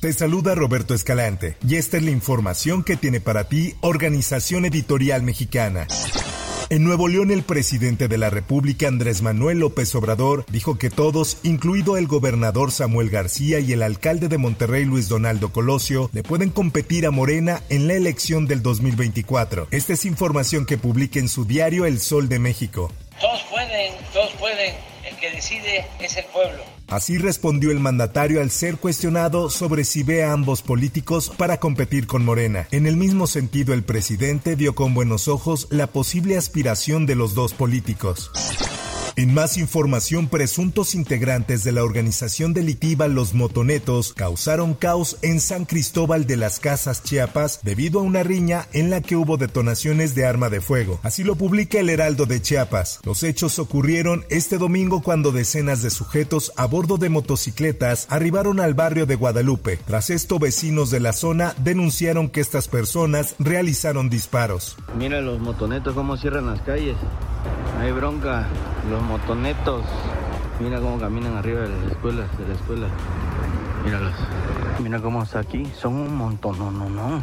Te saluda Roberto Escalante y esta es la información que tiene para ti Organización Editorial Mexicana. En Nuevo León, el presidente de la República, Andrés Manuel López Obrador, dijo que todos, incluido el gobernador Samuel García y el alcalde de Monterrey, Luis Donaldo Colosio, le pueden competir a Morena en la elección del 2024. Esta es información que publica en su diario El Sol de México. Todos pueden, todos pueden, el que decide es el pueblo. Así respondió el mandatario al ser cuestionado sobre si ve a ambos políticos para competir con Morena. En el mismo sentido, el presidente vio con buenos ojos la posible aspiración de los dos políticos. En más información, presuntos integrantes de la organización delictiva Los Motonetos causaron caos en San Cristóbal de las Casas, Chiapas, debido a una riña en la que hubo detonaciones de arma de fuego. Así lo publica el Heraldo de Chiapas. Los hechos ocurrieron este domingo cuando decenas de sujetos a bordo de motocicletas arribaron al barrio de Guadalupe. Tras esto, vecinos de la zona denunciaron que estas personas realizaron disparos. Mira los motonetos cómo cierran las calles. Hay bronca. Los motonetos. Mira cómo caminan arriba de las escuelas, de la escuela. Míralos. Mira cómo está aquí. Son un montón. No, no, no.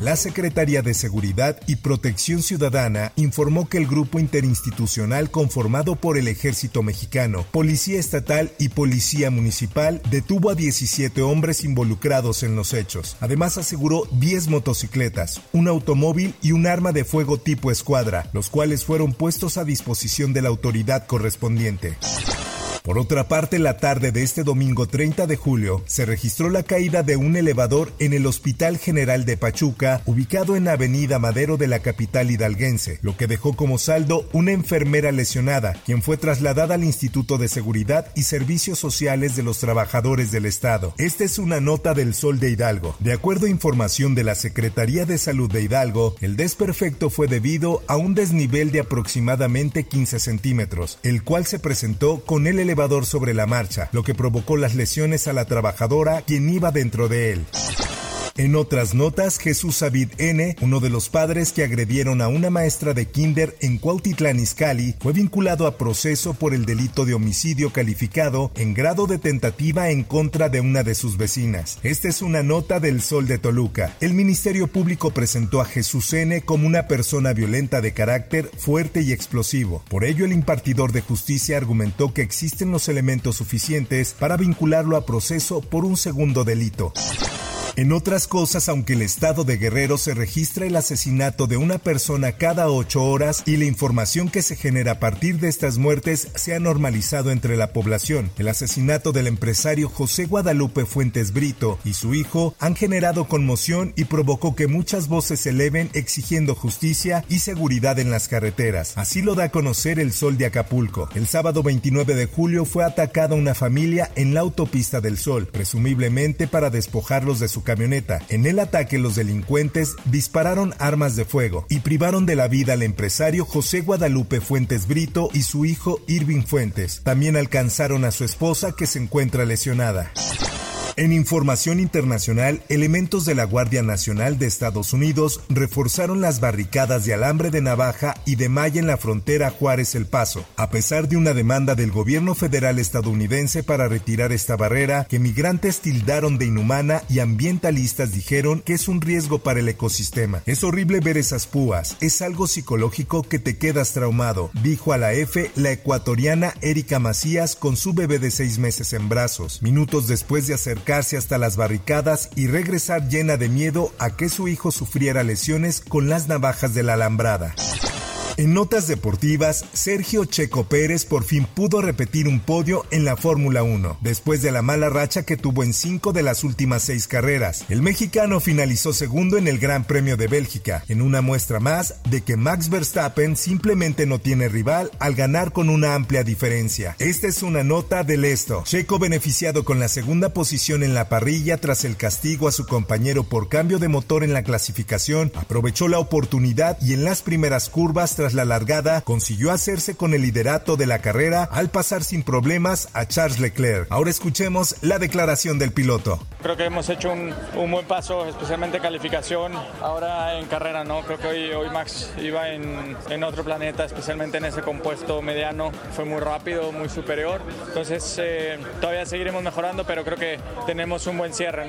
La Secretaría de Seguridad y Protección Ciudadana informó que el grupo interinstitucional conformado por el Ejército Mexicano, Policía Estatal y Policía Municipal detuvo a 17 hombres involucrados en los hechos. Además aseguró 10 motocicletas, un automóvil y un arma de fuego tipo escuadra, los cuales fueron puestos a disposición de la autoridad correspondiente. Por otra parte, la tarde de este domingo 30 de julio se registró la caída de un elevador en el Hospital General de Pachuca, ubicado en Avenida Madero de la capital hidalguense, lo que dejó como saldo una enfermera lesionada, quien fue trasladada al Instituto de Seguridad y Servicios Sociales de los Trabajadores del Estado. Esta es una nota del Sol de Hidalgo. De acuerdo a información de la Secretaría de Salud de Hidalgo, el desperfecto fue debido a un desnivel de aproximadamente 15 centímetros, el cual se presentó con el elevador sobre la marcha, lo que provocó las lesiones a la trabajadora quien iba dentro de él. En otras notas, Jesús David N., uno de los padres que agredieron a una maestra de kinder en Cuautitlán Izcalli, fue vinculado a proceso por el delito de homicidio calificado en grado de tentativa en contra de una de sus vecinas. Esta es una nota del Sol de Toluca. El Ministerio Público presentó a Jesús N. como una persona violenta de carácter fuerte y explosivo. Por ello, el impartidor de justicia argumentó que existen los elementos suficientes para vincularlo a proceso por un segundo delito. En otras cosas, aunque el estado de Guerrero se registra el asesinato de una persona cada ocho horas y la información que se genera a partir de estas muertes se ha normalizado entre la población, el asesinato del empresario José Guadalupe Fuentes Brito y su hijo han generado conmoción y provocó que muchas voces se eleven exigiendo justicia y seguridad en las carreteras. Así lo da a conocer el Sol de Acapulco. El sábado 29 de julio fue atacada una familia en la autopista del Sol, presumiblemente para despojarlos de su camioneta. En el ataque los delincuentes dispararon armas de fuego y privaron de la vida al empresario José Guadalupe Fuentes Brito y su hijo Irving Fuentes. También alcanzaron a su esposa que se encuentra lesionada. En información internacional, elementos de la Guardia Nacional de Estados Unidos reforzaron las barricadas de alambre de navaja y de malla en la frontera Juárez-El Paso, a pesar de una demanda del gobierno federal estadounidense para retirar esta barrera que migrantes tildaron de inhumana y ambientalistas dijeron que es un riesgo para el ecosistema. Es horrible ver esas púas, es algo psicológico que te quedas traumado, dijo a la F la ecuatoriana Erika Macías con su bebé de seis meses en brazos, minutos después de acercar acercarse hasta las barricadas y regresar llena de miedo a que su hijo sufriera lesiones con las navajas de la alambrada. En notas deportivas, Sergio Checo Pérez por fin pudo repetir un podio en la Fórmula 1, después de la mala racha que tuvo en cinco de las últimas seis carreras. El mexicano finalizó segundo en el Gran Premio de Bélgica, en una muestra más de que Max Verstappen simplemente no tiene rival al ganar con una amplia diferencia. Esta es una nota del esto. Checo beneficiado con la segunda posición en la parrilla tras el castigo a su compañero por cambio de motor en la clasificación, aprovechó la oportunidad y en las primeras curvas tras la largada, consiguió hacerse con el liderato de la carrera al pasar sin problemas a Charles Leclerc. Ahora escuchemos la declaración del piloto. Creo que hemos hecho un, buen paso, especialmente calificación. Ahora en carrera, ¿no? Creo que hoy, hoy Max iba en, en otro planeta, especialmente en ese compuesto mediano. Fue muy rápido, muy superior. Entonces, eh, todavía seguiremos mejorando, pero creo que tenemos un buen cierre.